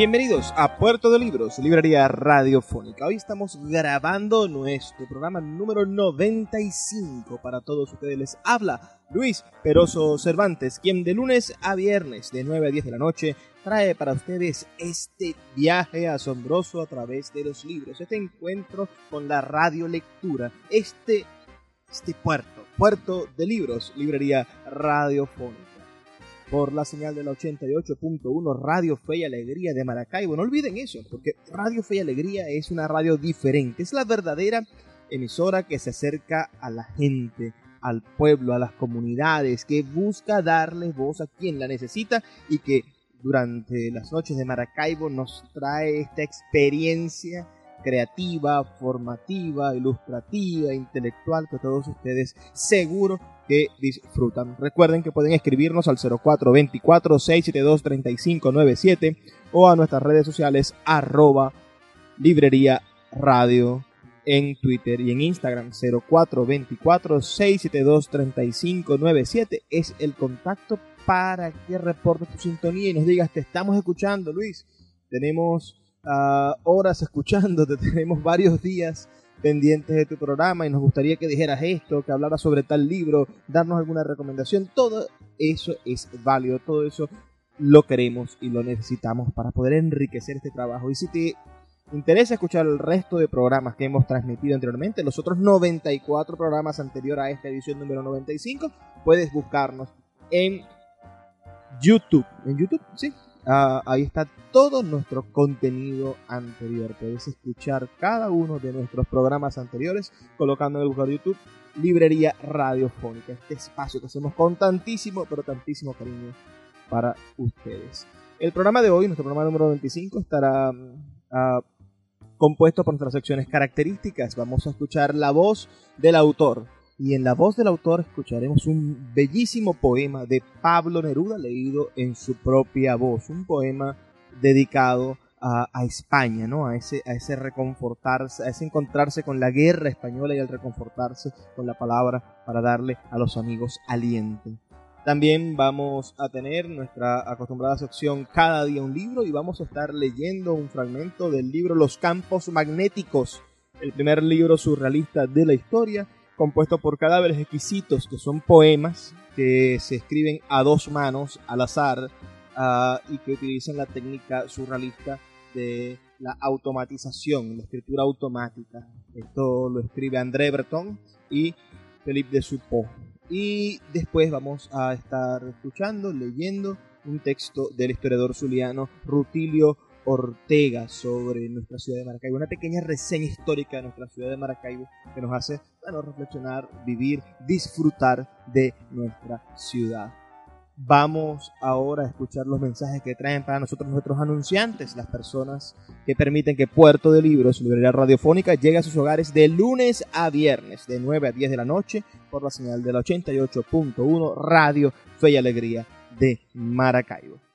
Bienvenidos a Puerto de Libros, librería radiofónica. Hoy estamos grabando nuestro programa número 95. Para todos ustedes les habla Luis Peroso Cervantes, quien de lunes a viernes de 9 a 10 de la noche trae para ustedes este viaje asombroso a través de los libros, este encuentro con la radiolectura, este, este puerto, puerto de libros, librería radiofónica por la señal de la 88.1 Radio Fe y Alegría de Maracaibo. No olviden eso, porque Radio Fe y Alegría es una radio diferente, es la verdadera emisora que se acerca a la gente, al pueblo, a las comunidades, que busca darle voz a quien la necesita y que durante las noches de Maracaibo nos trae esta experiencia creativa, formativa, ilustrativa, intelectual que todos ustedes seguro disfrutan. Recuerden que pueden escribirnos al 0424-672-3597 o a nuestras redes sociales arroba librería radio en Twitter y en Instagram 0424-672-3597 es el contacto para que reportes tu sintonía y nos digas te estamos escuchando Luis. Tenemos uh, horas escuchándote, tenemos varios días pendientes de tu programa y nos gustaría que dijeras esto, que hablaras sobre tal libro, darnos alguna recomendación. Todo eso es válido, todo eso lo queremos y lo necesitamos para poder enriquecer este trabajo. Y si te interesa escuchar el resto de programas que hemos transmitido anteriormente, los otros 94 programas anteriores a esta edición número 95, puedes buscarnos en YouTube. En YouTube, sí, Ah, ahí está todo nuestro contenido anterior. Puedes escuchar cada uno de nuestros programas anteriores colocando en el buscador de YouTube Librería Radiofónica. Este espacio que hacemos con tantísimo, pero tantísimo cariño para ustedes. El programa de hoy, nuestro programa número 25, estará uh, compuesto por nuestras secciones características. Vamos a escuchar la voz del autor y en la voz del autor escucharemos un bellísimo poema de Pablo Neruda leído en su propia voz, un poema dedicado a, España, ¿no? A ese, a ese reconfortarse, a ese encontrarse con la guerra española y al reconfortarse con la palabra para darle a los amigos aliento. También vamos a tener nuestra acostumbrada sección Cada día un libro y vamos a estar leyendo un fragmento del libro Los campos magnéticos, el primer libro surrealista de la historia compuesto por cadáveres exquisitos, que son poemas que se escriben a dos manos al azar uh, y que utilizan la técnica surrealista de la automatización, la escritura automática. Esto lo escribe André Breton y Philippe de Suppot. Y después vamos a estar escuchando, leyendo un texto del historiador zuliano Rutilio Ortega sobre nuestra ciudad de Maracaibo, una pequeña reseña histórica de nuestra ciudad de Maracaibo que nos hace bueno, reflexionar, vivir, disfrutar de nuestra ciudad. Vamos ahora a escuchar los mensajes que traen para nosotros nuestros anunciantes, las personas que permiten que Puerto de Libros, librería radiofónica, llegue a sus hogares de lunes a viernes, de 9 a 10 de la noche, por la señal de la 88.1 Radio Fe y Alegría de Maracaibo.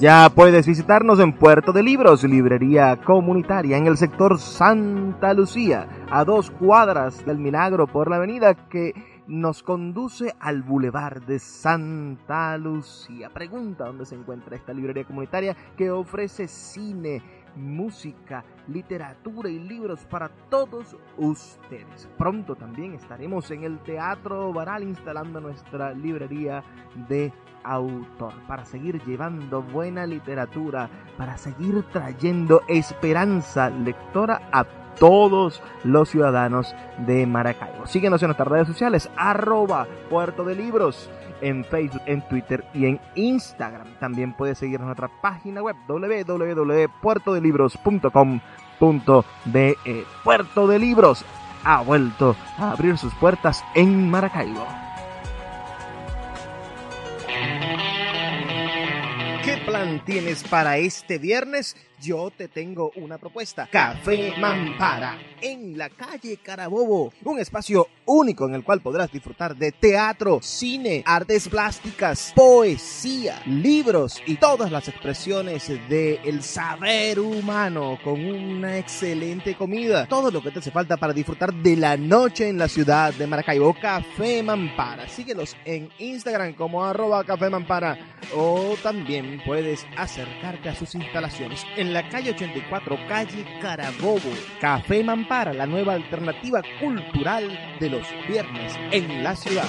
Ya puedes visitarnos en Puerto de Libros, librería comunitaria en el sector Santa Lucía, a dos cuadras del Milagro por la avenida que nos conduce al Boulevard de Santa Lucía. Pregunta dónde se encuentra esta librería comunitaria que ofrece cine, música, literatura y libros para todos ustedes. Pronto también estaremos en el Teatro Baral instalando nuestra librería de autor para seguir llevando buena literatura, para seguir trayendo esperanza lectora a todos los ciudadanos de Maracaibo. Síguenos en nuestras redes sociales, arroba Puerto de Libros, en Facebook, en Twitter y en Instagram. También puedes seguirnos en nuestra página web www.puertodelibros.com.de. Puerto de Libros ha vuelto a abrir sus puertas en Maracaibo. Plan tienes para este viernes? Yo te tengo una propuesta. Café Mampara, en la calle Carabobo. Un espacio único en el cual podrás disfrutar de teatro, cine, artes plásticas, poesía, libros y todas las expresiones del saber humano con una excelente comida. Todo lo que te hace falta para disfrutar de la noche en la ciudad de Maracaibo. Café Mampara. Síguelos en Instagram como arroba Café Mampara o también puedes acercarte a sus instalaciones en la calle 84, calle Carabobo. Café Mampara, la nueva alternativa cultural de los viernes en la ciudad.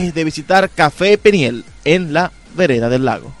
de visitar Café Peniel en la vereda del lago.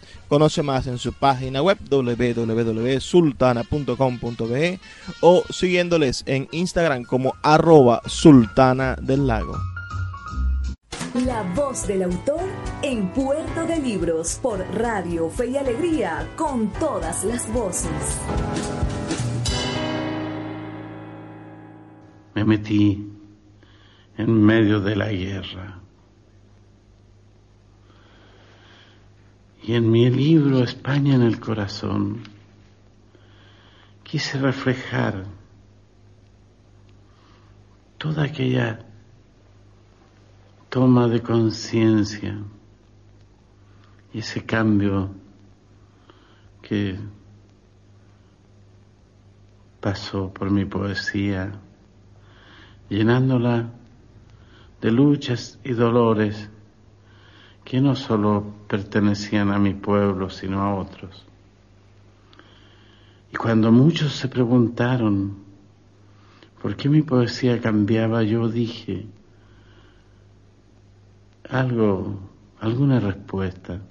Conoce más en su página web www.sultana.com.be o siguiéndoles en Instagram como arroba sultana del lago. La voz del autor en Puerto de Libros por Radio Fe y Alegría con todas las voces. Me metí en medio de la guerra Y en mi libro España en el corazón quise reflejar toda aquella toma de conciencia y ese cambio que pasó por mi poesía, llenándola de luchas y dolores que no solo pertenecían a mi pueblo, sino a otros. Y cuando muchos se preguntaron por qué mi poesía cambiaba, yo dije algo, alguna respuesta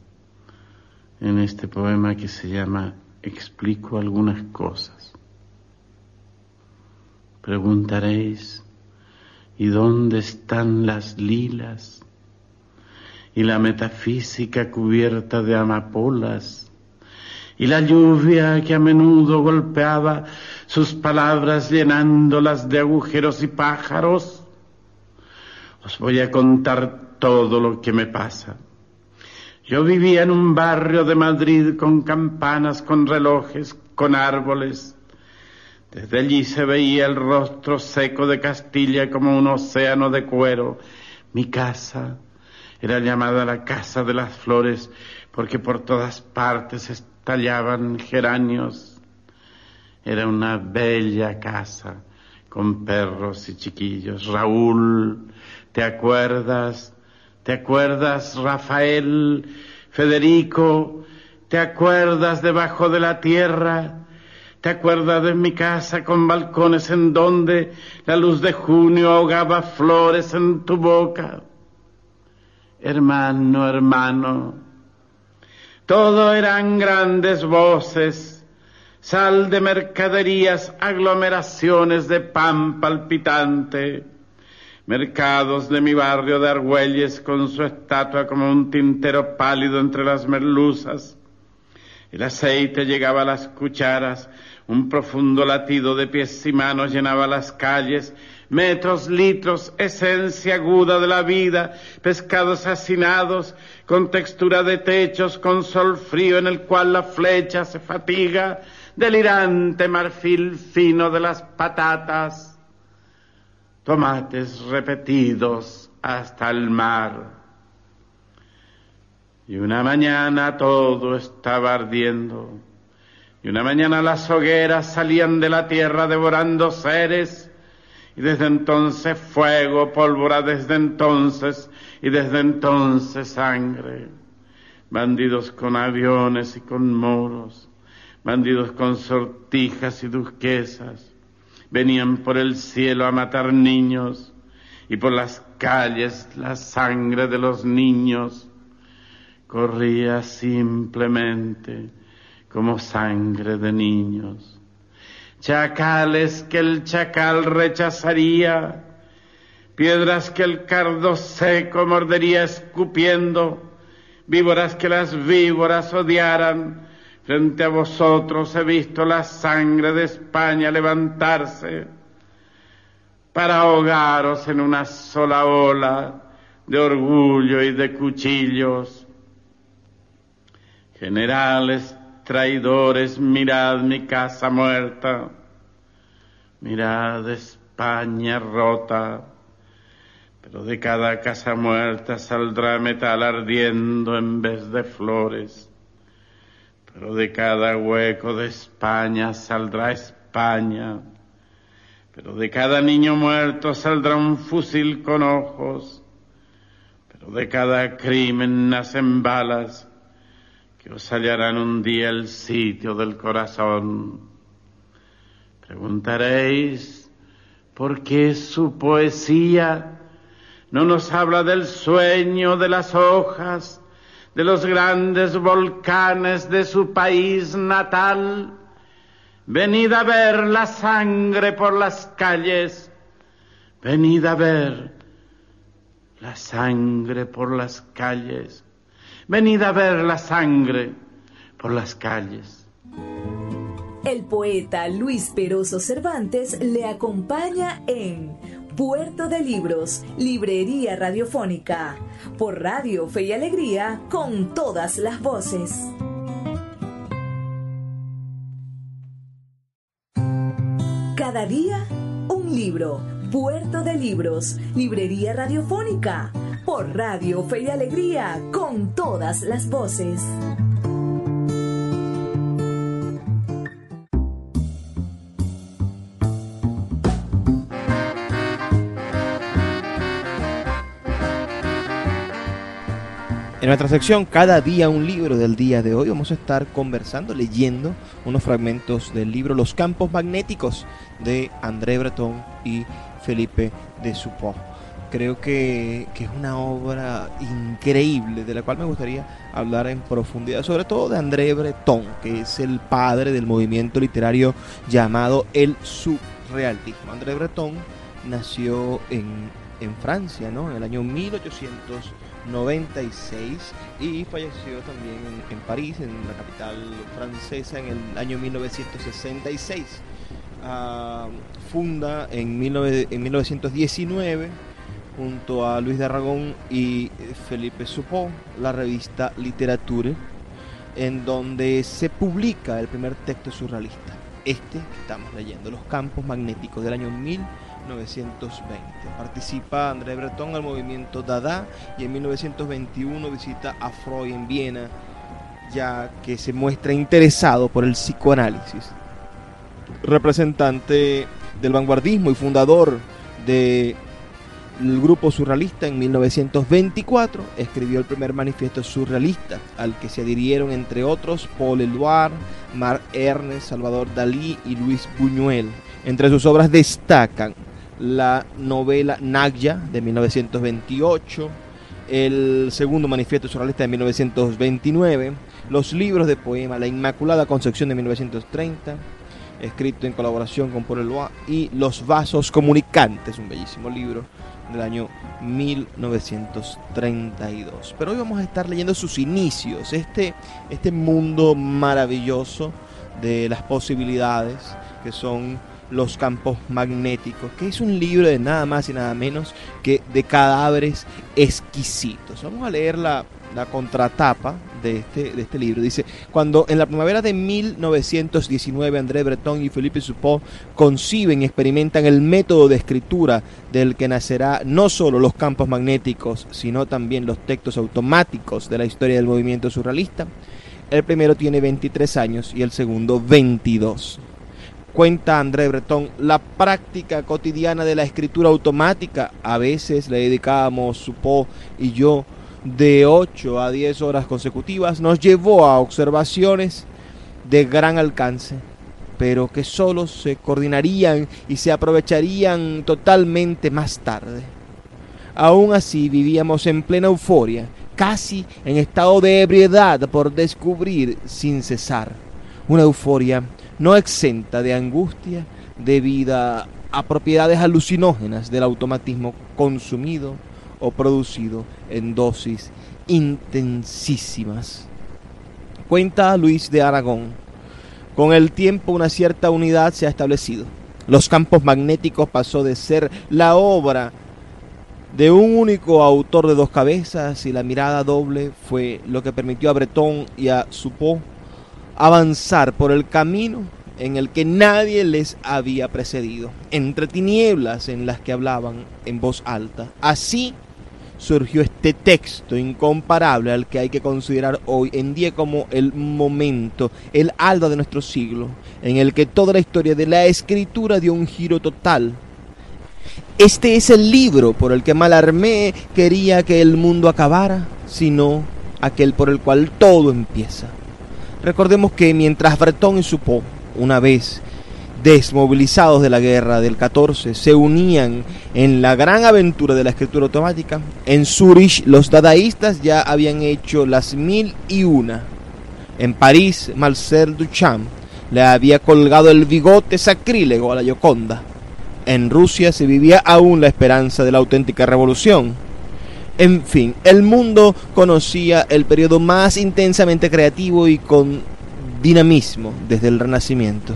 en este poema que se llama Explico algunas cosas. Preguntaréis, ¿y dónde están las lilas? Y la metafísica cubierta de amapolas, y la lluvia que a menudo golpeaba sus palabras llenándolas de agujeros y pájaros. Os voy a contar todo lo que me pasa. Yo vivía en un barrio de Madrid con campanas, con relojes, con árboles. Desde allí se veía el rostro seco de Castilla como un océano de cuero. Mi casa, era llamada la Casa de las Flores porque por todas partes estallaban geranios. Era una bella casa con perros y chiquillos. Raúl, ¿te acuerdas? ¿Te acuerdas, Rafael, Federico? ¿Te acuerdas debajo de la tierra? ¿Te acuerdas de mi casa con balcones en donde la luz de junio ahogaba flores en tu boca? Hermano, hermano. Todo eran grandes voces, sal de mercaderías, aglomeraciones de pan palpitante. mercados de mi barrio de Argüelles con su estatua como un tintero pálido entre las merluzas. El aceite llegaba a las cucharas, un profundo latido de pies y manos llenaba las calles, metros, litros, esencia aguda de la vida, pescados hacinados, con textura de techos, con sol frío en el cual la flecha se fatiga, delirante marfil fino de las patatas, tomates repetidos hasta el mar. Y una mañana todo estaba ardiendo, y una mañana las hogueras salían de la tierra devorando seres, y desde entonces fuego, pólvora desde entonces, y desde entonces sangre. Bandidos con aviones y con moros, bandidos con sortijas y duquesas, venían por el cielo a matar niños, y por las calles la sangre de los niños corría simplemente como sangre de niños chacales que el chacal rechazaría, piedras que el cardo seco mordería escupiendo, víboras que las víboras odiaran. Frente a vosotros he visto la sangre de España levantarse para ahogaros en una sola ola de orgullo y de cuchillos. Generales traidores, mirad mi casa muerta, mirad España rota, pero de cada casa muerta saldrá metal ardiendo en vez de flores, pero de cada hueco de España saldrá España, pero de cada niño muerto saldrá un fusil con ojos, pero de cada crimen nacen balas, os hallarán un día el sitio del corazón. Preguntaréis, ¿por qué su poesía no nos habla del sueño de las hojas, de los grandes volcanes de su país natal? Venid a ver la sangre por las calles, venid a ver la sangre por las calles Venid a ver la sangre por las calles. El poeta Luis Peroso Cervantes le acompaña en Puerto de Libros, Librería Radiofónica, por Radio Fe y Alegría, con todas las voces. Cada día, un libro. Puerto de Libros, Librería Radiofónica por Radio Fe y Alegría, con todas las voces. En nuestra sección Cada día un libro del día de hoy vamos a estar conversando, leyendo unos fragmentos del libro Los campos magnéticos de André Breton y Felipe de Supó creo que, es una obra increíble de la cual me gustaría hablar en profundidad, sobre todo de André Breton, que es el padre del movimiento literario llamado el surrealismo. André Breton nació en, Francia, ¿no? En el año 1896 y falleció también en, París, en la capital francesa, en el año 1966. Ah, funda en, en 1919 junto a Luis de Aragón y Felipe Supó, la revista Literature, en donde se publica el primer texto surrealista, este que estamos leyendo, Los Campos Magnéticos del año 1920. Participa André Breton al movimiento Dada y en 1921 visita a Freud en Viena, ya que se muestra interesado por el psicoanálisis. Representante del vanguardismo y fundador de el grupo surrealista en 1924 escribió el primer manifiesto surrealista, al que se adhirieron entre otros Paul Eluard, Marc Ernest, Salvador Dalí y Luis Buñuel. Entre sus obras destacan la novela Nagya de 1928, el segundo manifiesto surrealista de 1929, los libros de poema La Inmaculada Concepción de 1930, escrito en colaboración con Paul Eloy, y Los vasos comunicantes, un bellísimo libro del año 1932. Pero hoy vamos a estar leyendo sus inicios, este, este mundo maravilloso de las posibilidades que son los campos magnéticos, que es un libro de nada más y nada menos que de cadáveres exquisitos. Vamos a leer la, la contratapa de este, de este libro. Dice, cuando en la primavera de 1919 André Breton y Philippe Suppot conciben y experimentan el método de escritura del que nacerá no solo los campos magnéticos, sino también los textos automáticos de la historia del movimiento surrealista, el primero tiene 23 años y el segundo 22. Cuenta André Breton, la práctica cotidiana de la escritura automática, a veces le dedicábamos Suppot y yo de 8 a 10 horas consecutivas, nos llevó a observaciones de gran alcance, pero que solo se coordinarían y se aprovecharían totalmente más tarde. Aún así vivíamos en plena euforia, casi en estado de ebriedad por descubrir sin cesar, una euforia no exenta de angustia debida a propiedades alucinógenas del automatismo consumido o producido en dosis intensísimas. Cuenta Luis de Aragón, con el tiempo una cierta unidad se ha establecido. Los campos magnéticos pasó de ser la obra de un único autor de dos cabezas y la mirada doble fue lo que permitió a Breton y a Suppot avanzar por el camino en el que nadie les había precedido, entre tinieblas en las que hablaban en voz alta. Así surgió este texto incomparable al que hay que considerar hoy en día como el momento, el alba de nuestro siglo, en el que toda la historia de la escritura dio un giro total. Este es el libro por el que Malarmé quería que el mundo acabara, sino aquel por el cual todo empieza. Recordemos que mientras Breton y Supo, una vez desmovilizados de la guerra del 14, se unían en la gran aventura de la escritura automática. En Zurich los dadaístas ya habían hecho las mil y una. En París, Marcel Duchamp le había colgado el bigote sacrílego a la Gioconda. En Rusia se vivía aún la esperanza de la auténtica revolución. En fin, el mundo conocía el periodo más intensamente creativo y con dinamismo desde el Renacimiento.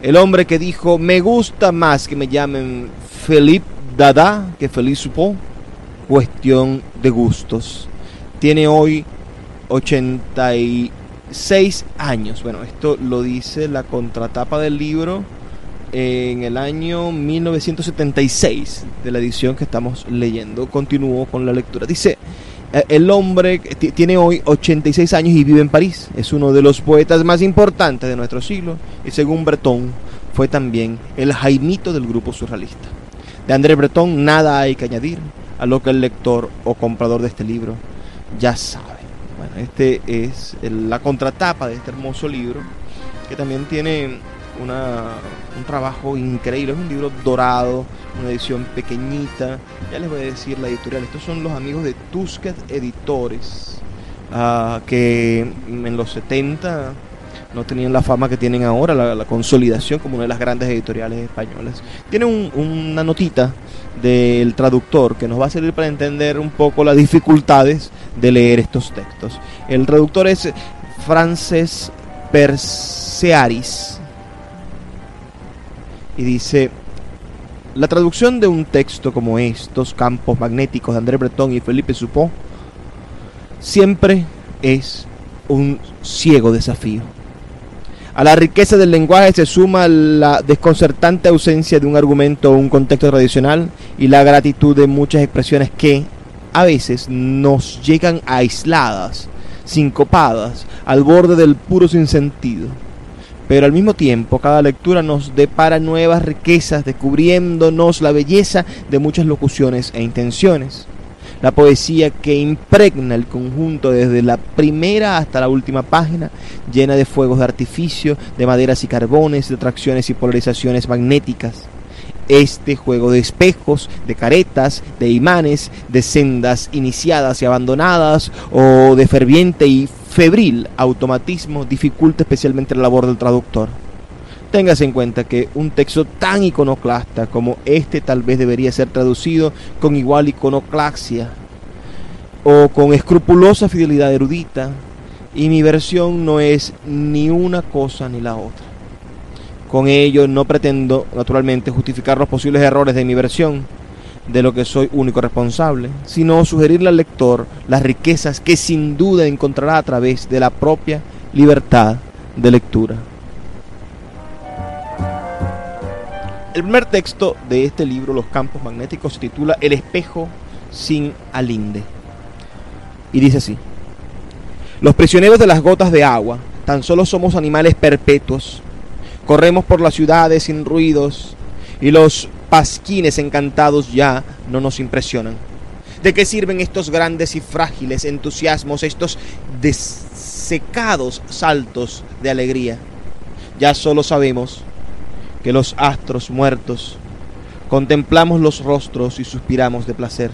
El hombre que dijo, me gusta más que me llamen Philippe Dada que Felipe Supó, cuestión de gustos. Tiene hoy 86 años. Bueno, esto lo dice la contratapa del libro en el año 1976 de la edición que estamos leyendo. Continúo con la lectura. Dice, el hombre tiene hoy 86 años y vive en París. Es uno de los poetas más importantes de nuestro siglo y según Breton fue también el Jaimito del grupo surrealista. De André Breton nada hay que añadir a lo que el lector o comprador de este libro ya sabe. Bueno, este es la contratapa de este hermoso libro que también tiene un trabajo increíble. Es un libro dorado, una edición pequeñita. Ya les voy a decir la editorial. Estos son los amigos de Tusquets Editores, ah, que en los 70 no tenían la fama que tienen ahora, la, consolidación como una de las grandes editoriales españolas. Tiene una notita del traductor que nos va a servir para entender un poco las dificultades de leer estos textos. El traductor es Frances Persearis y dice, la traducción de un texto como estos, Campos Magnéticos de André Breton y Felipe Supó, siempre es un ciego desafío. A la riqueza del lenguaje se suma la desconcertante ausencia de un argumento o un contexto tradicional y la gratitud de muchas expresiones que a veces nos llegan aisladas, sincopadas, al borde del puro sinsentido pero al mismo tiempo cada lectura nos depara nuevas riquezas, descubriéndonos la belleza de muchas locuciones e intenciones. La poesía que impregna el conjunto desde la primera hasta la última página, llena de fuegos de artificio, de maderas y carbones, de atracciones y polarizaciones magnéticas. Este juego de espejos, de caretas, de imanes, de sendas iniciadas y abandonadas, o de ferviente y febril automatismo dificulta especialmente la labor del traductor. Téngase en cuenta que un texto tan iconoclasta como este tal vez debería ser traducido con igual iconoclaxia o con escrupulosa fidelidad erudita, y mi versión no es ni una cosa ni la otra. Con ello no pretendo, naturalmente, justificar los posibles errores de mi versión, de lo que soy único responsable, sino sugerirle al lector las riquezas que sin duda encontrará a través de la propia libertad de lectura. El primer texto de este libro, Los Campos Magnéticos, se titula El espejo sin alinde. Y dice así, los prisioneros de las gotas de agua, tan solo somos animales perpetuos, corremos por las ciudades sin ruidos y los pasquines encantados ya no nos impresionan. ¿De qué sirven estos grandes y frágiles entusiasmos, estos desecados saltos de alegría? Ya solo sabemos que los astros muertos contemplamos los rostros y suspiramos de placer.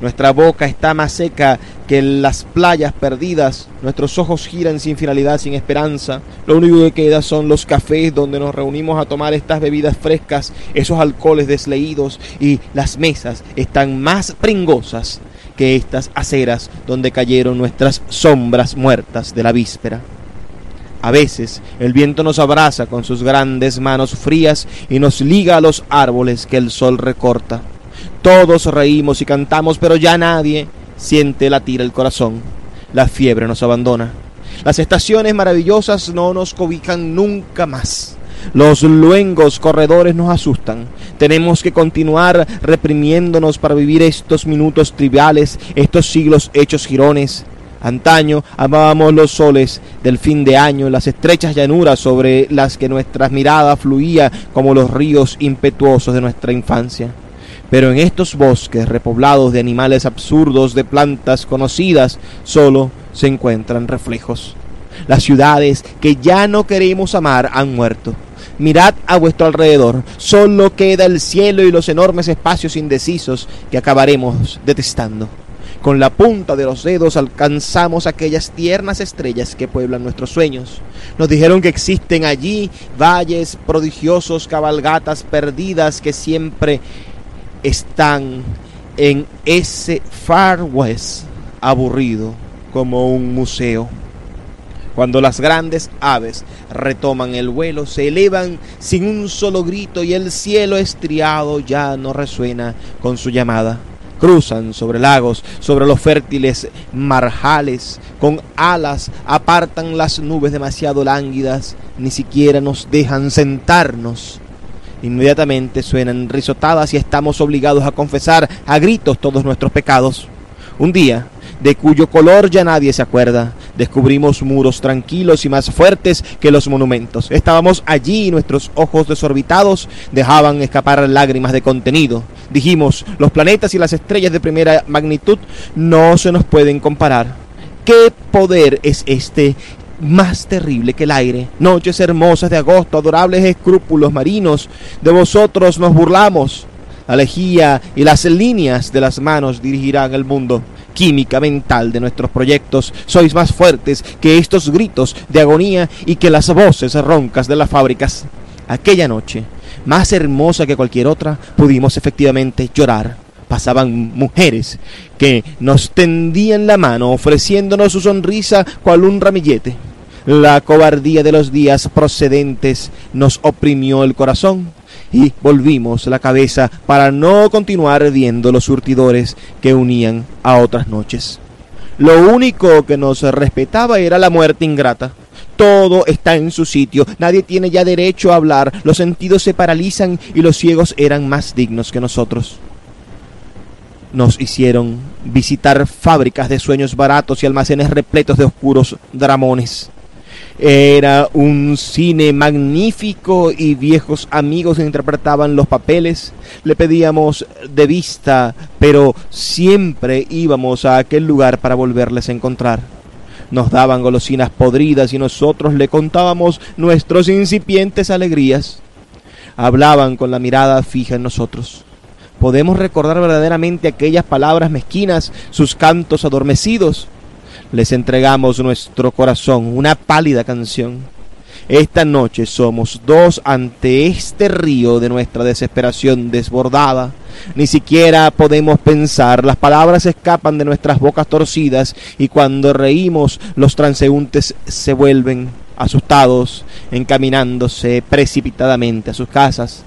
Nuestra boca está más seca que las playas perdidas. Nuestros ojos giran sin finalidad, sin esperanza. Lo único que queda son los cafés donde nos reunimos a tomar estas bebidas frescas, esos alcoholes desleídos y las mesas están más pringosas que estas aceras donde cayeron nuestras sombras muertas de la víspera. A veces el viento nos abraza con sus grandes manos frías y nos liga a los árboles que el sol recorta. Todos reímos y cantamos, pero ya nadie siente latir el corazón. La fiebre nos abandona. Las estaciones maravillosas no nos cobijan nunca más. Los luengos corredores nos asustan. Tenemos que continuar reprimiéndonos para vivir estos minutos triviales, estos siglos hechos girones. Antaño amábamos los soles del fin de año, las estrechas llanuras sobre las que nuestras miradas fluía como los ríos impetuosos de nuestra infancia. Pero en estos bosques repoblados de animales absurdos, de plantas conocidas, solo se encuentran reflejos. Las ciudades que ya no queremos amar han muerto. Mirad a vuestro alrededor, solo queda el cielo y los enormes espacios indecisos que acabaremos detestando. Con la punta de los dedos alcanzamos aquellas tiernas estrellas que pueblan nuestros sueños. Nos dijeron que existen allí valles prodigiosos, cabalgatas perdidas que siempre están en ese Far West aburrido como un museo. Cuando las grandes aves retoman el vuelo, se elevan sin un solo grito y el cielo estriado ya no resuena con su llamada. Cruzan sobre lagos, sobre los fértiles marjales, con alas apartan las nubes demasiado lánguidas, ni siquiera nos dejan sentarnos Inmediatamente suenan risotadas y estamos obligados a confesar a gritos todos nuestros pecados. Un día, de cuyo color ya nadie se acuerda, descubrimos muros tranquilos y más fuertes que los monumentos. Estábamos allí y nuestros ojos desorbitados dejaban escapar lágrimas de contenido. Dijimos, los planetas y las estrellas de primera magnitud no se nos pueden comparar. ¿Qué poder es este más terrible que el aire. Noches hermosas de agosto, adorables escrúpulos marinos, de vosotros nos burlamos. La lejía y las líneas de las manos dirigirán el mundo. Química mental de nuestros proyectos, sois más fuertes que estos gritos de agonía y que las voces roncas de las fábricas. Aquella noche, más hermosa que cualquier otra, pudimos efectivamente llorar. Pasaban mujeres que nos tendían la mano ofreciéndonos su sonrisa cual un ramillete. La cobardía de los días procedentes nos oprimió el corazón y volvimos la cabeza para no continuar viendo los surtidores que unían a otras noches. Lo único que nos respetaba era la muerte ingrata. Todo está en su sitio, nadie tiene ya derecho a hablar, los sentidos se paralizan y los ciegos eran más dignos que nosotros. Nos hicieron visitar fábricas de sueños baratos y almacenes repletos de oscuros dramones. Era un cine magnífico y viejos amigos interpretaban los papeles. Le pedíamos de vista, pero siempre íbamos a aquel lugar para volverles a encontrar. Nos daban golosinas podridas y nosotros le contábamos nuestros incipientes alegrías. Hablaban con la mirada fija en nosotros. Podemos recordar verdaderamente aquellas palabras mezquinas, sus cantos adormecidos les entregamos nuestro corazón, una pálida canción. Esta noche somos dos ante este río de nuestra desesperación desbordada. Ni siquiera podemos pensar, las palabras escapan de nuestras bocas torcidas y cuando reímos los transeúntes se vuelven asustados, encaminándose precipitadamente a sus casas.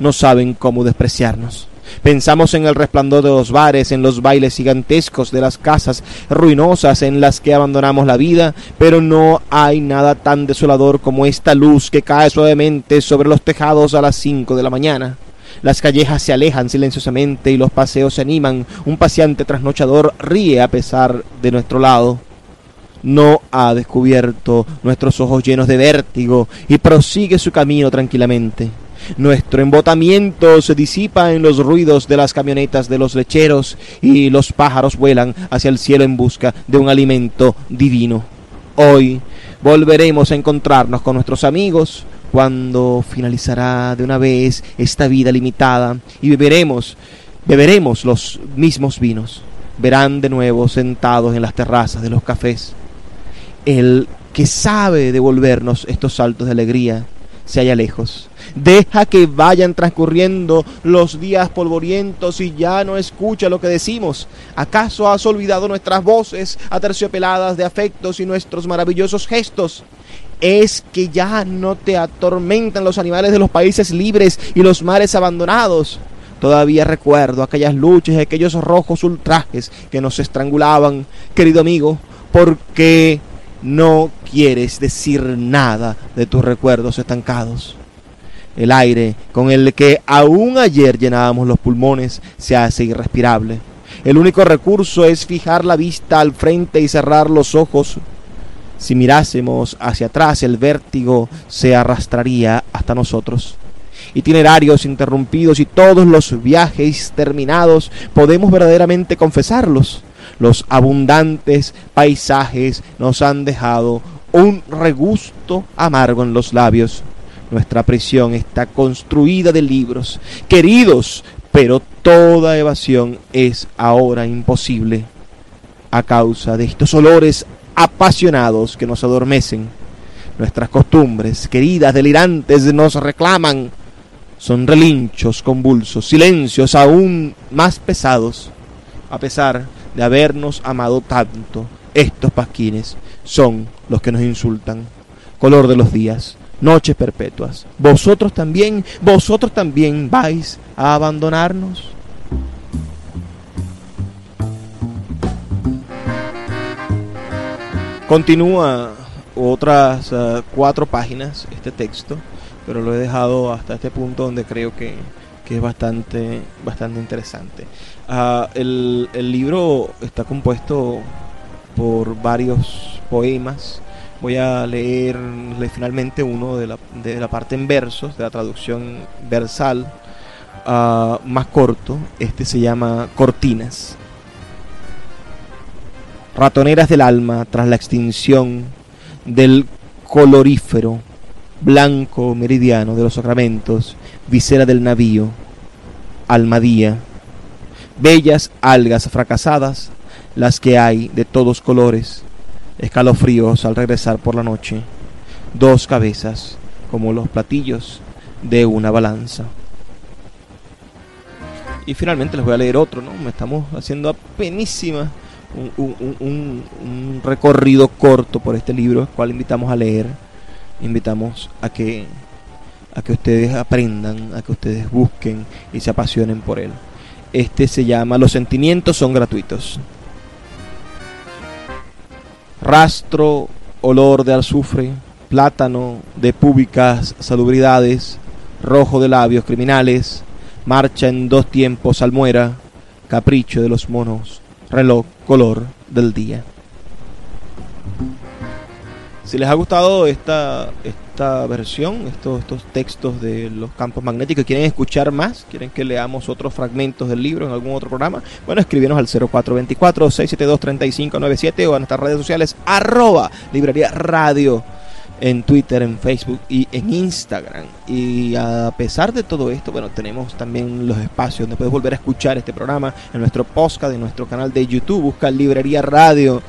No saben cómo despreciarnos. Pensamos en el resplandor de los bares, en los bailes gigantescos de las casas ruinosas en las que abandonamos la vida, pero no hay nada tan desolador como esta luz que cae suavemente sobre los tejados a las cinco de la mañana. Las callejas se alejan silenciosamente y los paseos se animan. Un paseante trasnochador ríe a pesar de nuestro lado. No ha descubierto nuestros ojos llenos de vértigo y prosigue su camino tranquilamente. Nuestro embotamiento se disipa en los ruidos de las camionetas de los lecheros y los pájaros vuelan hacia el cielo en busca de un alimento divino. Hoy volveremos a encontrarnos con nuestros amigos cuando finalizará de una vez esta vida limitada y beberemos, beberemos los mismos vinos. Verán de nuevo sentados en las terrazas de los cafés. El que sabe devolvernos estos saltos de alegría se halla lejos. Deja que vayan transcurriendo los días polvorientos y ya no escucha lo que decimos. ¿Acaso has olvidado nuestras voces aterciopeladas de afectos y nuestros maravillosos gestos? es que ya no te atormentan los animales de los países libres y los mares abandonados. Todavía recuerdo aquellas luchas y aquellos rojos ultrajes que nos estrangulaban, querido amigo, porque no quieres decir nada de tus recuerdos estancados. El aire con el que aún ayer llenábamos los pulmones se hace irrespirable. El único recurso es fijar la vista al frente y cerrar los ojos. Si mirásemos hacia atrás, el vértigo se arrastraría hasta nosotros. Itinerarios interrumpidos y todos los viajes terminados, podemos verdaderamente confesarlos los abundantes paisajes nos han dejado un regusto amargo en los labios. Nuestra prisión está construida de libros, queridos, pero toda evasión es ahora imposible a causa de estos olores apasionados que nos adormecen. Nuestras costumbres, queridas, delirantes, nos reclaman. Son relinchos convulsos, silencios aún más pesados, a pesar de habernos amado tanto, estos pasquines son los que nos insultan. Color de los días, noches perpetuas. Vosotros también, vosotros también vais a abandonarnos. Continúa otras uh, cuatro páginas este texto, pero lo he dejado hasta este punto donde creo que, que es bastante, bastante interesante. Ah, el, libro está compuesto por varios poemas. Voy a leer finalmente uno de la, de la parte en versos, de la traducción versal, ah, más corto. Este se llama Cortinas. Ratoneras del alma tras la extinción del colorífero blanco meridiano de los sacramentos, visera del navío, almadía bellas algas fracasadas, las que hay de todos colores, escalofríos al regresar por la noche, dos cabezas como los platillos de una balanza. Y finalmente les voy a leer otro, ¿no? Me estamos haciendo apenísima un, un, recorrido corto por este libro, el cual invitamos a leer, invitamos a que a que ustedes aprendan, a que ustedes busquen y se apasionen por él. Este se llama Los sentimientos son gratuitos. Rastro, olor de azufre, plátano de públicas salubridades, rojo de labios criminales, marcha en dos tiempos almuera, capricho de los monos, reloj, color del día. Si les ha gustado esta, esta versión, estos, estos textos de los campos magnéticos, quieren escuchar más, quieren que leamos otros fragmentos del libro en algún otro programa, bueno, escríbenos al 0424-672-3597 o a nuestras redes sociales, arroba librería radio en Twitter, en Facebook y en Instagram. Y a pesar de todo esto, bueno, tenemos también los espacios donde puedes volver a escuchar este programa en nuestro podcast, en nuestro canal de YouTube, busca Librería Radio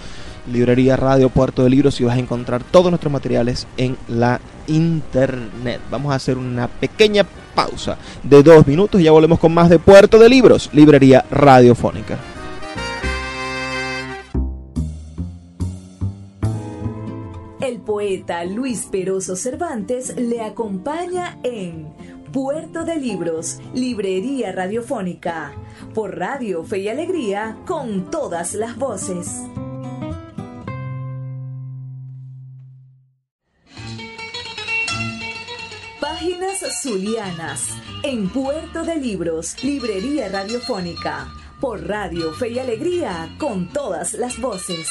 librería Radio Puerto de Libros y vas a encontrar todos nuestros materiales en la internet. Vamos a hacer una pequeña pausa de dos minutos y ya volvemos con más de Puerto de Libros, librería radiofónica. El poeta Luis Peroso Cervantes le acompaña en Puerto de Libros, Librería Radiofónica, por Radio Fe y Alegría, con todas las voces. Páginas Zulianas, en Puerto de Libros, Librería Radiofónica, por Radio Fe y Alegría, con todas las voces.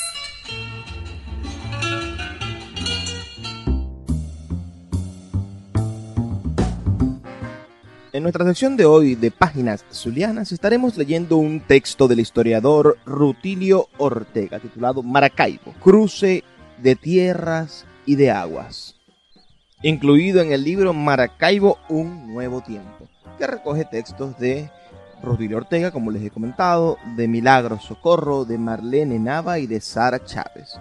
En nuestra sección de hoy de Páginas Zulianas estaremos leyendo un texto del historiador Rutilio Ortega titulado Maracaibo, cruce de tierras y de aguas, incluido en el libro Maracaibo, un nuevo tiempo, que recoge textos de Rutilio Ortega, como les he comentado, de Milagro Socorro, de Marlene Nava y de Sara Chávez.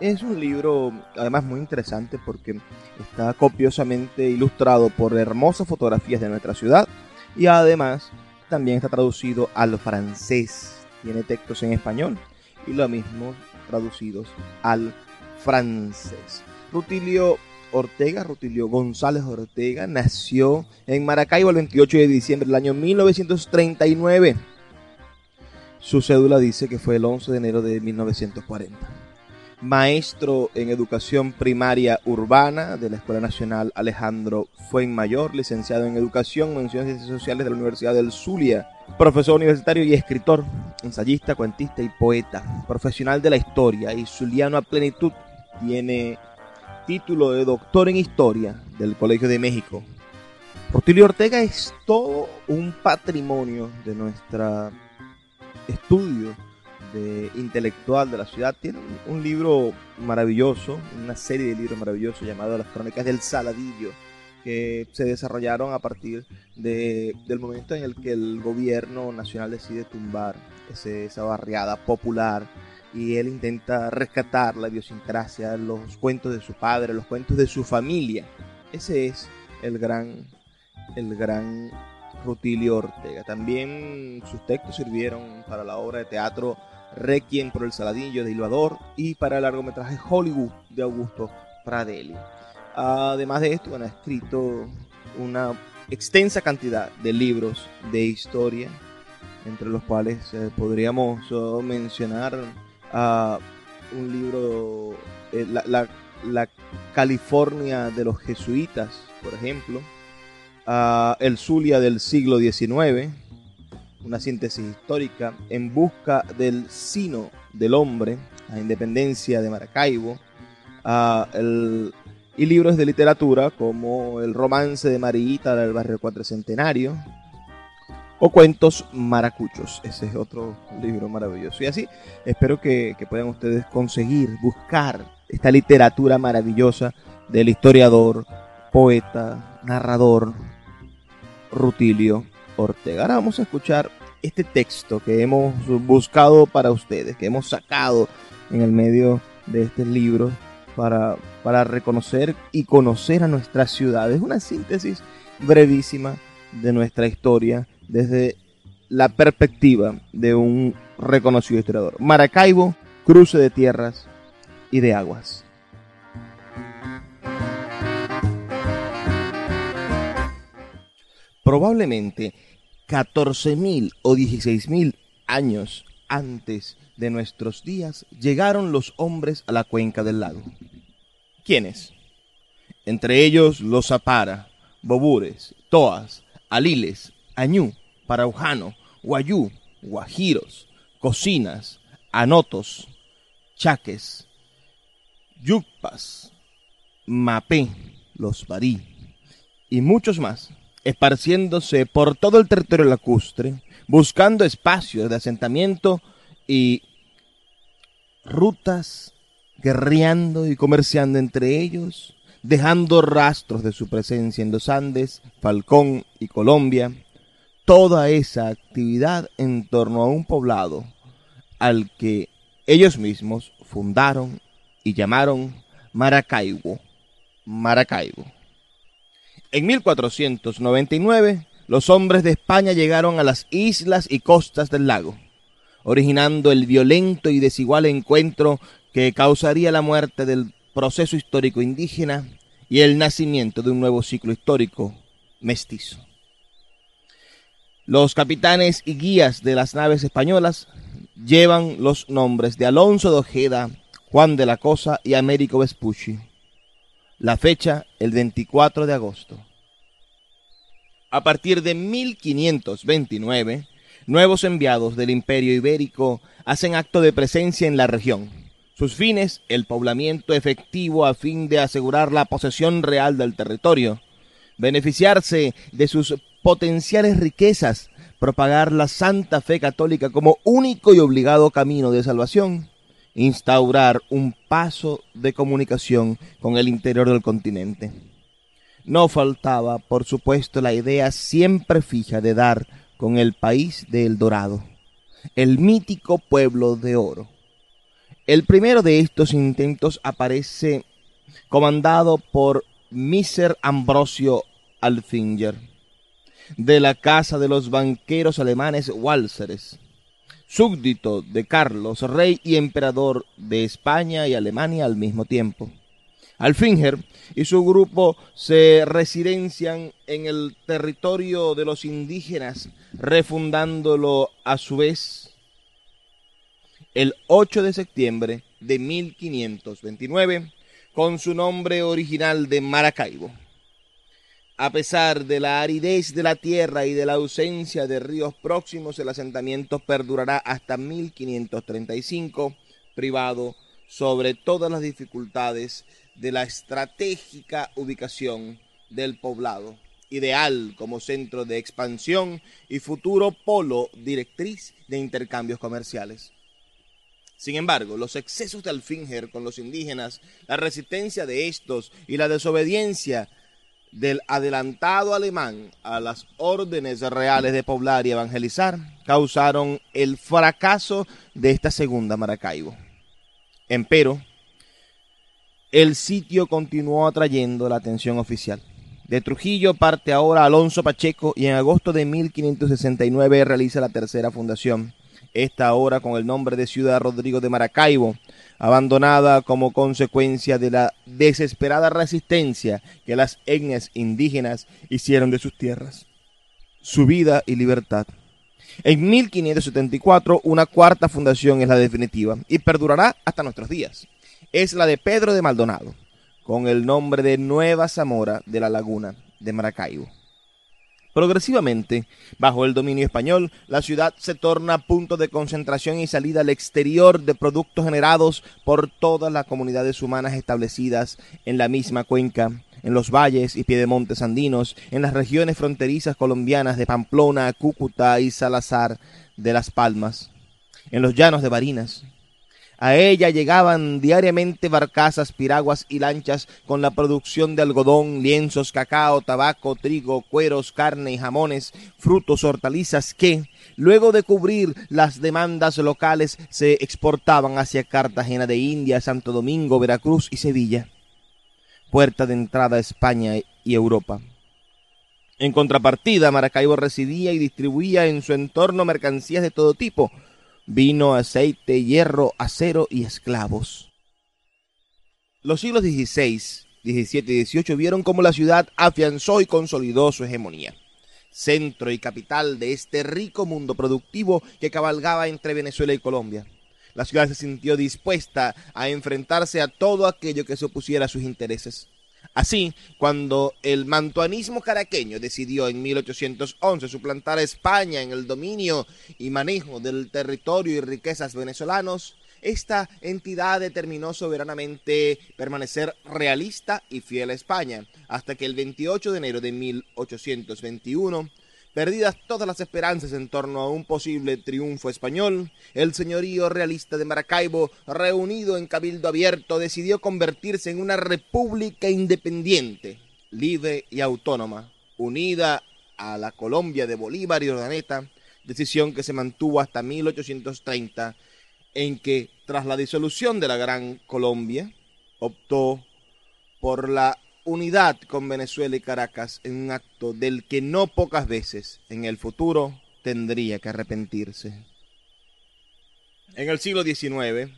Es un libro además muy interesante porque está copiosamente ilustrado por hermosas fotografías de nuestra ciudad y además también está traducido al francés. Tiene textos en español y lo mismo traducidos al francés. Rutilio Ortega, Rutilio González Ortega, nació en Maracaibo el 28 de diciembre del año 1939. Su cédula dice que fue el 11 de enero de 1940 maestro en educación primaria urbana de la Escuela Nacional Alejandro Fuenmayor, licenciado en educación, menciones y ciencias sociales de la Universidad del Zulia, profesor universitario y escritor, ensayista, cuentista y poeta, profesional de la historia y zuliano a plenitud, tiene título de doctor en historia del Colegio de México. Rutilio Ortega es todo un patrimonio de nuestra estudio intelectual de la ciudad. Tiene un, libro maravilloso, una serie de libros maravillosos llamado Las Crónicas del Saladillo, que se desarrollaron a partir de, del momento en el que el gobierno nacional decide tumbar esa barriada popular y él intenta rescatar la idiosincrasia, los cuentos de su padre, los cuentos de su familia. Ese es el gran, el gran Rutilio Ortega. También sus textos sirvieron para la obra de teatro Requiem por el Saladillo de Hilvador y para el largometraje Hollywood de Augusto Pradelli. Además de esto, ha escrito una extensa cantidad de libros de historia, entre los cuales eh, podríamos oh, mencionar un libro, eh, la, California de los jesuitas, por ejemplo, El Zulia del siglo XIX, una síntesis histórica en busca del sino del hombre, la independencia de Maracaibo, y libros de literatura como El romance de Marita del barrio Cuatrocentenario o Cuentos Maracuchos. Ese es otro libro maravilloso. Y así espero que, puedan ustedes conseguir, buscar esta literatura maravillosa del historiador, poeta, narrador Rutilio Ortega. Ahora vamos a escuchar este texto que hemos buscado para ustedes, que hemos sacado en el medio de este libro para, para reconocer y conocer a nuestra ciudad. Es una síntesis brevísima de nuestra historia desde la perspectiva de un reconocido historiador. Maracaibo, cruce de tierras y de aguas. Probablemente 14.000 o 16.000 años antes de nuestros días llegaron los hombres a la cuenca del lago. ¿Quiénes? Entre ellos los Zapara, Bobures, Toas, Aliles, Añú, Paraujano, Guayú, Guajiros, Cocinas, Anotos, Chaques, Yucpas, Mapé, los Barí y muchos más esparciéndose por todo el territorio lacustre, buscando espacios de asentamiento y rutas, guerreando y comerciando entre ellos, dejando rastros de su presencia en los Andes, Falcón y Colombia, toda esa actividad en torno a un poblado al que ellos mismos fundaron y llamaron Maracaibo. Maracaibo. En 1499, los hombres de España llegaron a las islas y costas del lago, originando el violento y desigual encuentro que causaría la muerte del proceso histórico indígena y el nacimiento de un nuevo ciclo histórico mestizo. Los capitanes y guías de las naves españolas llevan los nombres de Alonso de Ojeda, Juan de la Cosa y Américo Vespucci. La fecha, el 24 de agosto. A partir de 1529, nuevos enviados del Imperio Ibérico hacen acto de presencia en la región. Sus fines, el poblamiento efectivo a fin de asegurar la posesión real del territorio, beneficiarse de sus potenciales riquezas, propagar la santa fe católica como único y obligado camino de salvación, instaurar un paso de comunicación con el interior del continente. No faltaba, por supuesto, la idea siempre fija de dar con el país de El Dorado, el mítico pueblo de oro. El primero de estos intentos aparece comandado por Miser Ambrosio Alfinger, de la casa de los banqueros alemanes Walseres, súbdito de Carlos, rey y emperador de España y Alemania al mismo tiempo. Alfinger y su grupo se residencian en el territorio de los indígenas, refundándolo a su vez el 8 de septiembre de 1529 con su nombre original de Maracaibo. A pesar de la aridez de la tierra y de la ausencia de ríos próximos, el asentamiento perdurará hasta 1535, privado sobre todas las dificultades de la estratégica ubicación del poblado, ideal como centro de expansión y futuro polo directriz de intercambios comerciales. Sin embargo, los excesos de Alfinger con los indígenas, la resistencia de estos y la desobediencia del adelantado alemán a las órdenes reales de poblar y evangelizar causaron el fracaso de esta segunda Maracaibo. Empero, el sitio continuó atrayendo la atención oficial. De Trujillo parte ahora Alonso Pacheco y en agosto de 1569 realiza la tercera fundación, esta ahora con el nombre de Ciudad Rodrigo de Maracaibo, abandonada como consecuencia de la desesperada resistencia que las etnias indígenas hicieron de sus tierras, su vida y libertad. En 1574 una cuarta fundación es la definitiva y perdurará hasta nuestros días. Es la de Pedro de Maldonado, con el nombre de Nueva Zamora de la Laguna de Maracaibo. Progresivamente, bajo el dominio español, la ciudad se torna punto de concentración y salida al exterior de productos generados por todas las comunidades humanas establecidas en la misma cuenca, en los valles y piedemontes andinos, en las regiones fronterizas colombianas de Pamplona, Cúcuta y Salazar de las Palmas, en los llanos de Barinas, a ella llegaban diariamente barcazas, piraguas y lanchas con la producción de algodón, lienzos, cacao, tabaco, trigo, cueros, carne y jamones, frutos, hortalizas que, luego de cubrir las demandas locales, se exportaban hacia Cartagena de India, Santo Domingo, Veracruz y Sevilla, puerta de entrada a España y Europa. En contrapartida, Maracaibo recibía y distribuía en su entorno mercancías de todo tipo, vino, aceite, hierro, acero y esclavos. Los siglos XVI, XVII y XVIII vieron cómo la ciudad afianzó y consolidó su hegemonía, centro y capital de este rico mundo productivo que cabalgaba entre Venezuela y Colombia. La ciudad se sintió dispuesta a enfrentarse a todo aquello que se opusiera a sus intereses. Así, cuando el mantuanismo caraqueño decidió en 1811 suplantar a España en el dominio y manejo del territorio y riquezas venezolanos, esta entidad determinó soberanamente permanecer realista y fiel a España, hasta que el 28 de enero de 1821 Perdidas todas las esperanzas en torno a un posible triunfo español, el señorío realista de Maracaibo, reunido en Cabildo Abierto, decidió convertirse en una república independiente, libre y autónoma, unida a la Colombia de Bolívar y Ordaneta, decisión que se mantuvo hasta 1830, en que, tras la disolución de la Gran Colombia, optó por la unidad con Venezuela y Caracas en un acto del que no pocas veces en el futuro tendría que arrepentirse. En el siglo XIX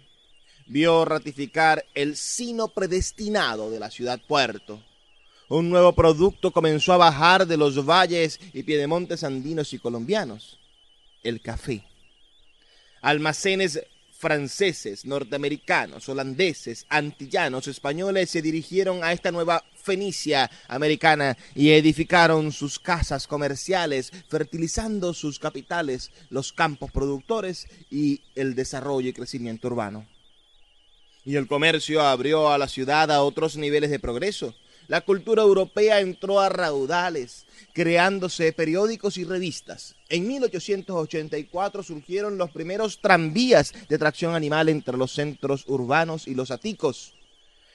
vio ratificar el sino predestinado de la ciudad puerto. Un nuevo producto comenzó a bajar de los valles y piedemontes andinos y colombianos, el café. Almacenes franceses, norteamericanos, holandeses, antillanos, españoles se dirigieron a esta nueva Fenicia americana y edificaron sus casas comerciales, fertilizando sus capitales, los campos productores y el desarrollo y crecimiento urbano. Y el comercio abrió a la ciudad a otros niveles de progreso la cultura europea entró a raudales, creándose periódicos y revistas. En 1884 surgieron los primeros tranvías de tracción animal entre los centros urbanos y los aticos.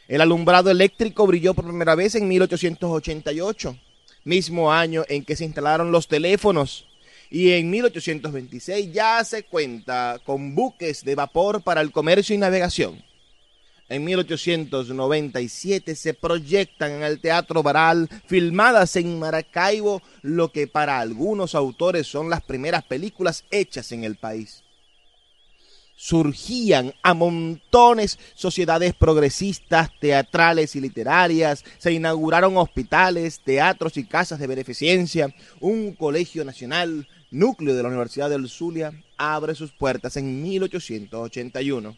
El alumbrado eléctrico brilló por primera vez en 1888, mismo año en que se instalaron los teléfonos. Y en 1826 ya se cuenta con buques de vapor para el comercio y navegación en 1897 se proyectan en el Teatro Baral, filmadas en Maracaibo, lo que para algunos autores son las primeras películas hechas en el país. Surgían a montones sociedades progresistas, teatrales y literarias, se inauguraron hospitales, teatros y casas de beneficencia, un colegio nacional, núcleo de la Universidad del Zulia, abre sus puertas en 1881.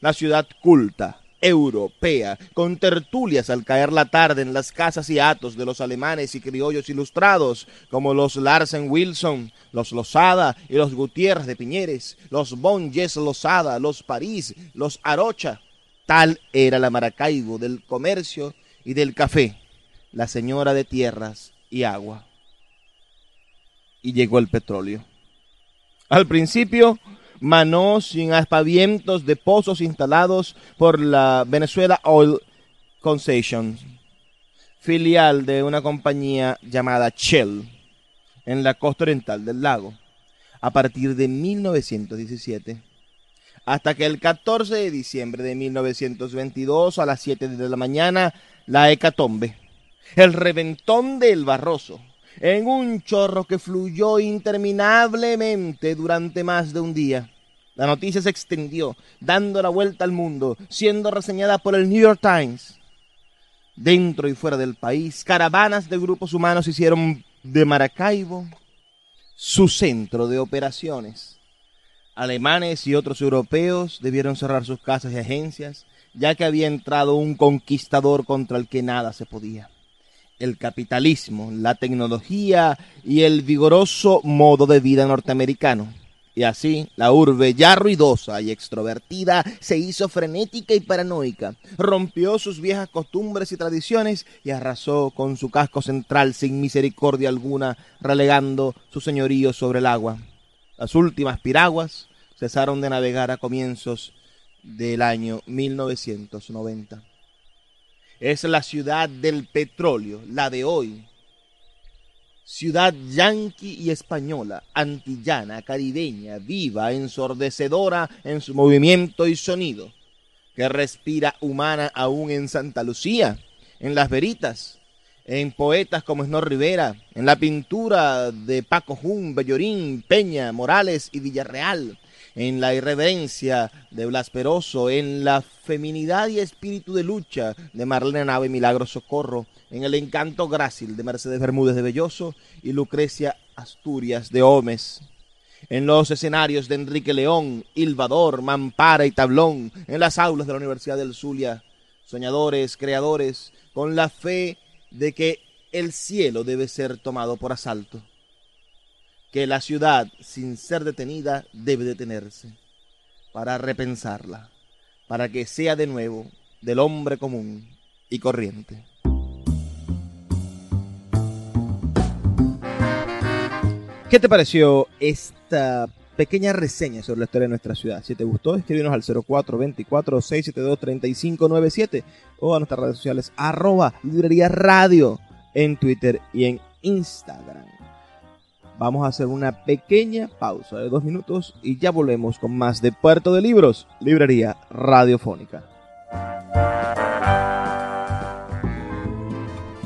La ciudad culta, europea, con tertulias al caer la tarde en las casas y atos de los alemanes y criollos ilustrados, como los Larsen Wilson, los Lozada y los Gutiérrez de Piñeres, los Bonjes Lozada, los París, los Arocha. Tal era la Maracaibo del comercio y del café, la señora de tierras y agua. Y llegó el petróleo. Al principio, manó sin aspavientos de pozos instalados por la Venezuela Oil Concession, filial de una compañía llamada Shell, en la costa oriental del lago, a partir de 1917 hasta que el 14 de diciembre de 1922 a las 7 de la mañana, la hecatombe, el reventón del Barroso, en un chorro que fluyó interminablemente durante más de un día. La noticia se extendió, dando la vuelta al mundo, siendo reseñada por el New York Times. Dentro y fuera del país, caravanas de grupos humanos hicieron de Maracaibo su centro de operaciones. Alemanes y otros europeos debieron cerrar sus casas y agencias, ya que había entrado un conquistador contra el que nada se podía. El capitalismo, la tecnología y el vigoroso modo de vida norteamericano y así, la urbe, ya ruidosa y extrovertida, se hizo frenética y paranoica, rompió sus viejas costumbres y tradiciones y arrasó con su casco central sin misericordia alguna, relegando su señorío sobre el agua. Las últimas piraguas cesaron de navegar a comienzos del año 1990. Es la ciudad del petróleo, la de hoy, ciudad yanqui y española, antillana, caribeña, viva, ensordecedora en su movimiento y sonido, que respira humana aún en Santa Lucía, en las veritas, en poetas como Snor Rivera, en la pintura de Paco Jun, Bellorín, Peña, Morales y Villarreal, en la irreverencia de Blas Peroso, en la feminidad y espíritu de lucha de Marlene Nave y Milagro Socorro, en el encanto grácil de Mercedes Bermúdez de Belloso y Lucrecia Asturias de Omes, en los escenarios de Enrique León, Ilvador, Mampara y Tablón, en las aulas de la Universidad del Zulia, soñadores, creadores, con la fe de que el cielo debe ser tomado por asalto, que la ciudad, sin ser detenida, debe detenerse, para repensarla, para que sea de nuevo del hombre común y corriente. ¿Qué te pareció esta pequeña reseña sobre la historia de nuestra ciudad? Si te gustó, escríbenos al 0424-672-3597 o a nuestras redes sociales arroba librería radio en Twitter y en Instagram. Vamos a hacer una pequeña pausa de dos minutos y ya volvemos con más de Puerto de Libros, Librería Radiofónica.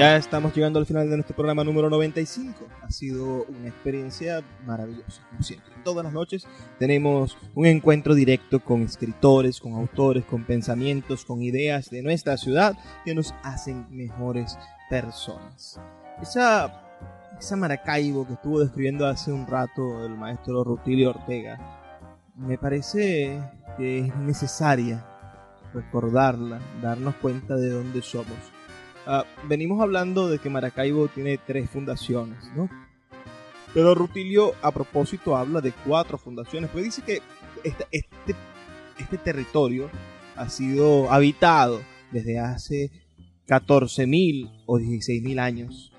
Ya estamos llegando al final de nuestro programa número 95. Ha sido una experiencia maravillosa, como siempre. Todas las noches tenemos un encuentro directo con escritores, con autores, con pensamientos, con ideas de nuestra ciudad que nos hacen mejores personas. Esa, esa Maracaibo que estuvo describiendo hace un rato el maestro Rutilio Ortega, me parece que es necesaria recordarla, darnos cuenta de dónde somos Ah, venimos hablando de que Maracaibo tiene tres fundaciones, ¿no? Pero Rutilio a propósito habla de cuatro fundaciones, pues dice que este, este, este territorio ha sido habitado desde hace 14.000 o 16.000 años.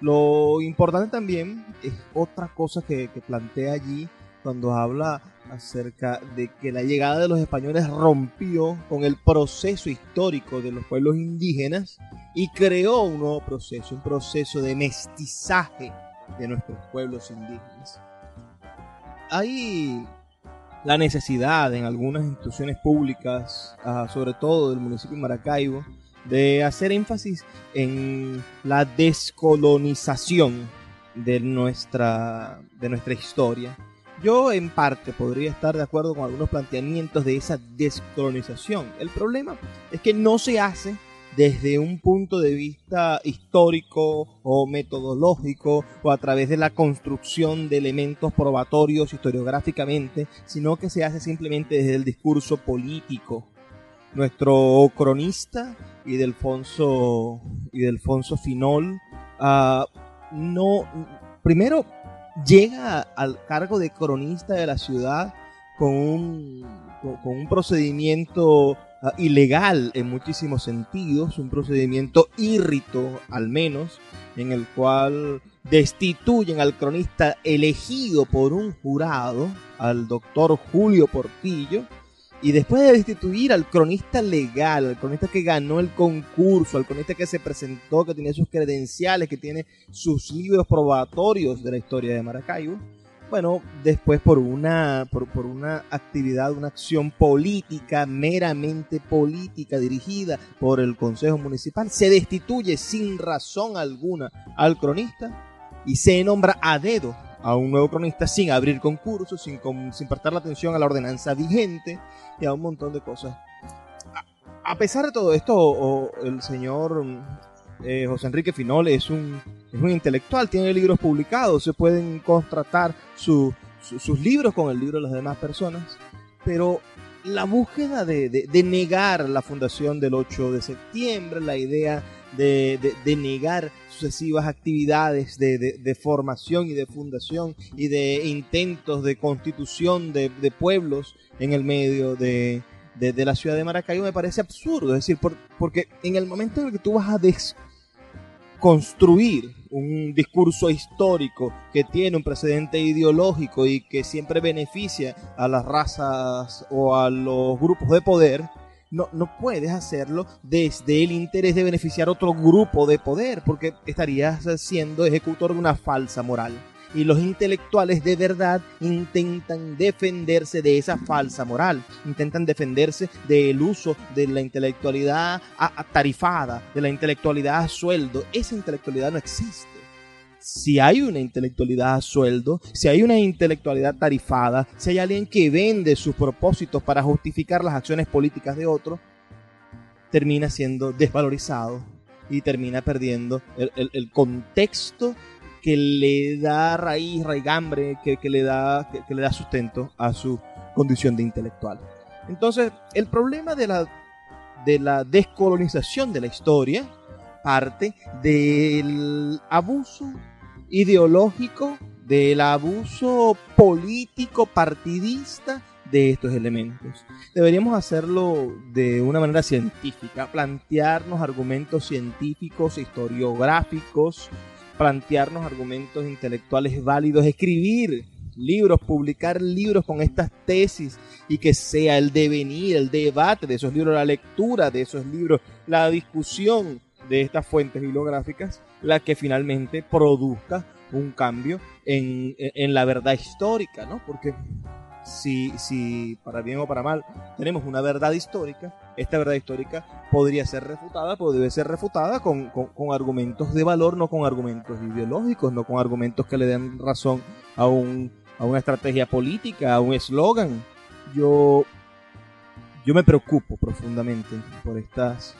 Lo importante también es otra cosa que, que plantea allí cuando habla acerca de que la llegada de los españoles rompió con el proceso histórico de los pueblos indígenas y creó un nuevo proceso, un proceso de mestizaje de nuestros pueblos indígenas. Hay la necesidad en algunas instituciones públicas, ah, sobre todo del municipio de Maracaibo, de hacer énfasis en la descolonización de nuestra, de nuestra historia yo en parte podría estar de acuerdo con algunos planteamientos de esa descolonización. El problema es que no se hace desde un punto de vista histórico o metodológico o a través de la construcción de elementos probatorios historiográficamente, sino que se hace simplemente desde el discurso político. Nuestro cronista y Delfonso Finol uh, no, primero llega al cargo de cronista de la ciudad con un, con un procedimiento ah, ilegal en muchísimos sentidos, un procedimiento írrito al menos, en el cual destituyen al cronista elegido por un jurado, al doctor Julio Portillo, y después de destituir al cronista legal, al cronista que ganó el concurso, al cronista que se presentó, que tiene sus credenciales, que tiene sus libros probatorios de la historia de Maracaibo, bueno, después por una, por, por, una actividad, una acción política, meramente política, dirigida por el Consejo Municipal, se destituye sin razón alguna al cronista y se nombra a dedo a un nuevo cronista sin abrir concursos, sin, sin prestar la atención a la ordenanza vigente y a un montón de cosas. A, pesar de todo esto, el señor eh, José Enrique Finol es un, es un intelectual, tiene libros publicados, se pueden contratar sus libros con el libro de las demás personas, pero la búsqueda de, de, negar la fundación del 8 de septiembre, la idea de, de negar sucesivas actividades de, formación y de fundación y de intentos de constitución de, pueblos en el medio de, la ciudad de Maracaibo me parece absurdo. Es decir, porque en el momento en el que tú vas a desconstruir un discurso histórico que tiene un precedente ideológico y que siempre beneficia a las razas o a los grupos de poder, no, no puedes hacerlo desde el interés de beneficiar otro grupo de poder, porque estarías siendo ejecutor de una falsa moral. Y los intelectuales de verdad intentan defenderse de esa falsa moral, intentan defenderse del uso de la intelectualidad tarifada, de la intelectualidad a sueldo. Esa intelectualidad no existe si hay una intelectualidad a sueldo, si hay una intelectualidad tarifada, si hay alguien que vende sus propósitos para justificar las acciones políticas de otro, termina siendo desvalorizado y termina perdiendo el, contexto que le da raíz, raigambre, que, le da, que, le da sustento a su condición de intelectual. Entonces, el problema de la, de la descolonización de la historia parte del abuso ideológico, del abuso político partidista de estos elementos. Deberíamos hacerlo de una manera científica, plantearnos argumentos científicos, historiográficos, plantearnos argumentos intelectuales válidos, escribir libros, publicar libros con estas tesis y que sea el devenir, el debate de esos libros, la lectura de esos libros, la discusión de estas fuentes bibliográficas, la que finalmente produzca un cambio en, en la verdad histórica, ¿no? Porque si, si para bien o para mal tenemos una verdad histórica, esta verdad histórica podría ser refutada, pero debe ser refutada con, con, argumentos de valor, no con argumentos ideológicos, no con argumentos que le den razón a, un, a una estrategia política, a un eslogan. Yo, yo me preocupo profundamente por estas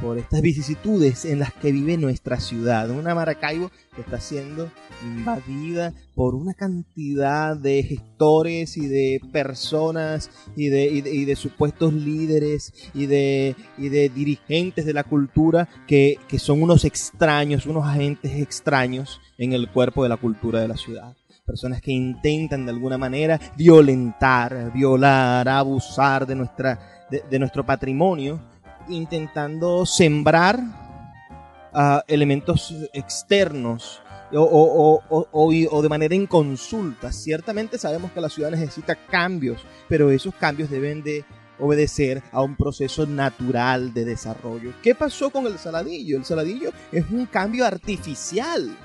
por estas vicisitudes en las que vive nuestra ciudad. Una Maracaibo que está siendo invadida por una cantidad de gestores y de personas y de, y de, supuestos líderes y de, y de dirigentes de la cultura que, son unos extraños, unos agentes extraños en el cuerpo de la cultura de la ciudad personas que intentan de alguna manera violentar, violar, abusar de, nuestra, de nuestro patrimonio intentando sembrar uh, elementos externos o, o, o, de manera inconsulta. Ciertamente sabemos que la ciudad necesita cambios, pero esos cambios deben de obedecer a un proceso natural de desarrollo. ¿Qué pasó con el saladillo? El saladillo es un cambio artificial.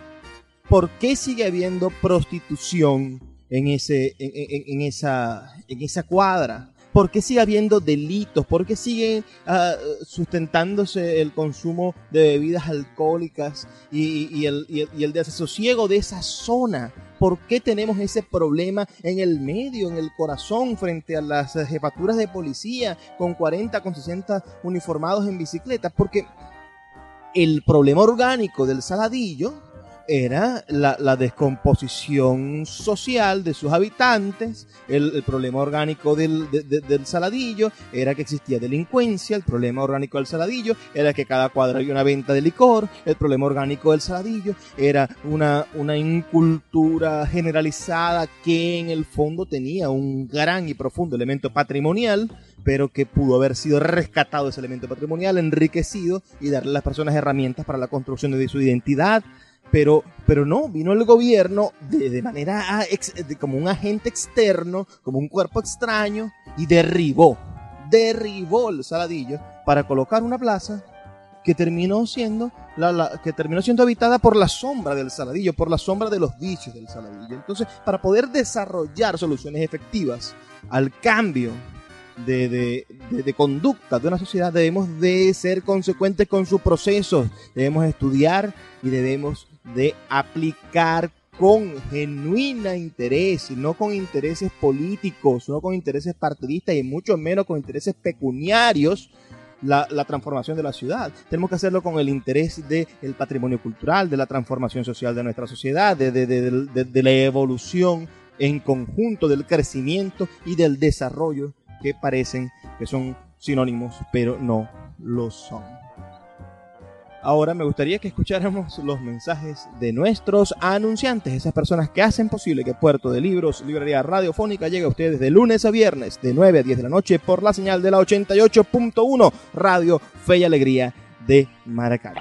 ¿Por qué sigue habiendo prostitución en, ese, en, en esa, en esa cuadra? ¿Por qué sigue habiendo delitos? ¿Por qué sigue ah, sustentándose el consumo de bebidas alcohólicas y, el, y, desasosiego de esa zona? ¿Por qué tenemos ese problema en el medio, en el corazón, frente a las jefaturas de policía con 40, con 60 uniformados en bicicleta? Porque el problema orgánico del saladillo era la, descomposición social de sus habitantes, el, problema orgánico del, del, saladillo era que existía delincuencia, el problema orgánico del saladillo era que cada cuadra había una venta de licor, el problema orgánico del saladillo era una, una incultura generalizada que en el fondo tenía un gran y profundo elemento patrimonial, pero que pudo haber sido rescatado ese elemento patrimonial, enriquecido y darle a las personas herramientas para la construcción de su identidad, pero, pero no, vino el gobierno de, manera ah, como un agente externo, como un cuerpo extraño, y derribó, derribó el saladillo para colocar una plaza que terminó siendo la, que terminó siendo habitada por la sombra del saladillo, por la sombra de los vicios del saladillo. Entonces, para poder desarrollar soluciones efectivas al cambio de, de, de, conducta de una sociedad debemos de ser consecuentes con sus procesos, debemos estudiar y debemos de aplicar con genuina interés, no con intereses políticos, no con intereses partidistas y mucho menos con intereses pecuniarios, la, transformación de la ciudad. Tenemos que hacerlo con el interés del patrimonio cultural, de la transformación social de nuestra sociedad, de, de la evolución en conjunto, del crecimiento y del desarrollo que parecen que son sinónimos, pero no lo son. Ahora me gustaría que escucháramos los mensajes de nuestros anunciantes, esas personas que hacen posible que Puerto de Libros, Librería Radiofónica, llegue a ustedes de lunes a viernes, de 9 a 10 de la noche, por la señal de la 88.1 Radio Fe y Alegría de Maracay.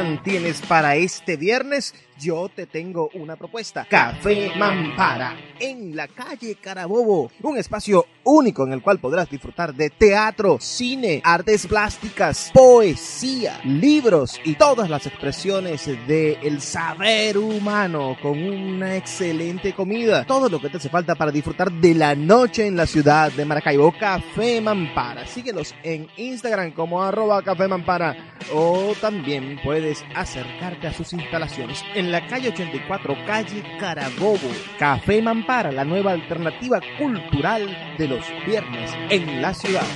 ¿Qué plan tienes para este viernes? yo te tengo una propuesta. Café Mampara, en la calle Carabobo. Un espacio único en el cual podrás disfrutar de teatro, cine, artes plásticas, poesía, libros y todas las expresiones del saber humano con una excelente comida. Todo lo que te hace falta para disfrutar de la noche en la ciudad de Maracaibo. Café Mampara. Síguelos en Instagram como arroba Café Mampara o también puedes acercarte a sus instalaciones en la calle 84, calle Carabobo. Café Mampara, la nueva alternativa cultural de los viernes en la ciudad.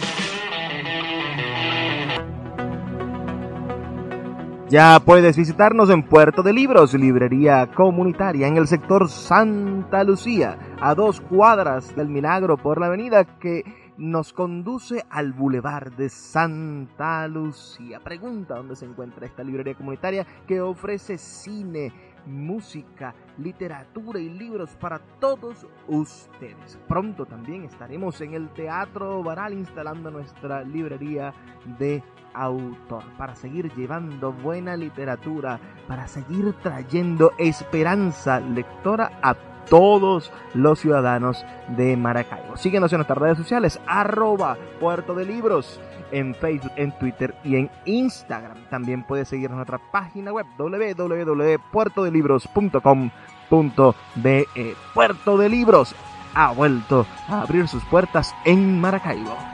Ya puedes visitarnos en Puerto de Libros, librería comunitaria en el sector Santa Lucía, a dos cuadras del Milagro por la avenida que nos conduce al Boulevard de Santa Lucía. Pregunta dónde se encuentra esta librería comunitaria que ofrece cine, música, literatura y libros para todos ustedes. Pronto también estaremos en el Teatro Baral instalando nuestra librería de autor para seguir llevando buena literatura, para seguir trayendo esperanza lectora a todos los ciudadanos de Maracaibo. Síguenos en nuestras redes sociales, arroba Puerto de Libros en Facebook, en Twitter y en Instagram. También puedes seguirnos en nuestra página web www.puertodelibros.com.de. Puerto de Libros ha vuelto a abrir sus puertas en Maracaibo.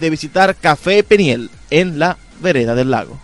de visitar Café Peniel en la vereda del lago.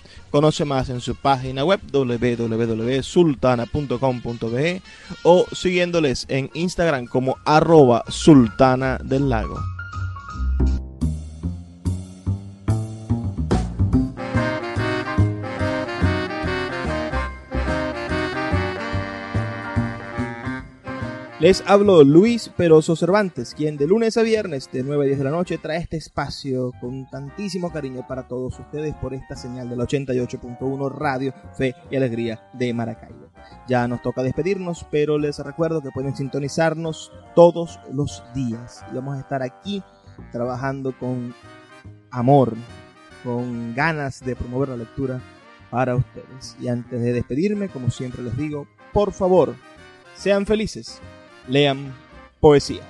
Conoce más en su página web www.sultana.com.be o siguiéndoles en Instagram como arroba sultana del lago. Les hablo Luis Peroso Cervantes, quien de lunes a viernes de 9 a 10 de la noche trae este espacio con tantísimo cariño para todos ustedes por esta señal del 88.1 Radio Fe y Alegría de Maracaibo. Ya nos toca despedirnos, pero les recuerdo que pueden sintonizarnos todos los días y vamos a estar aquí trabajando con amor, con ganas de promover la lectura para ustedes. Y antes de despedirme, como siempre les digo, por favor, sean felices lean poesía.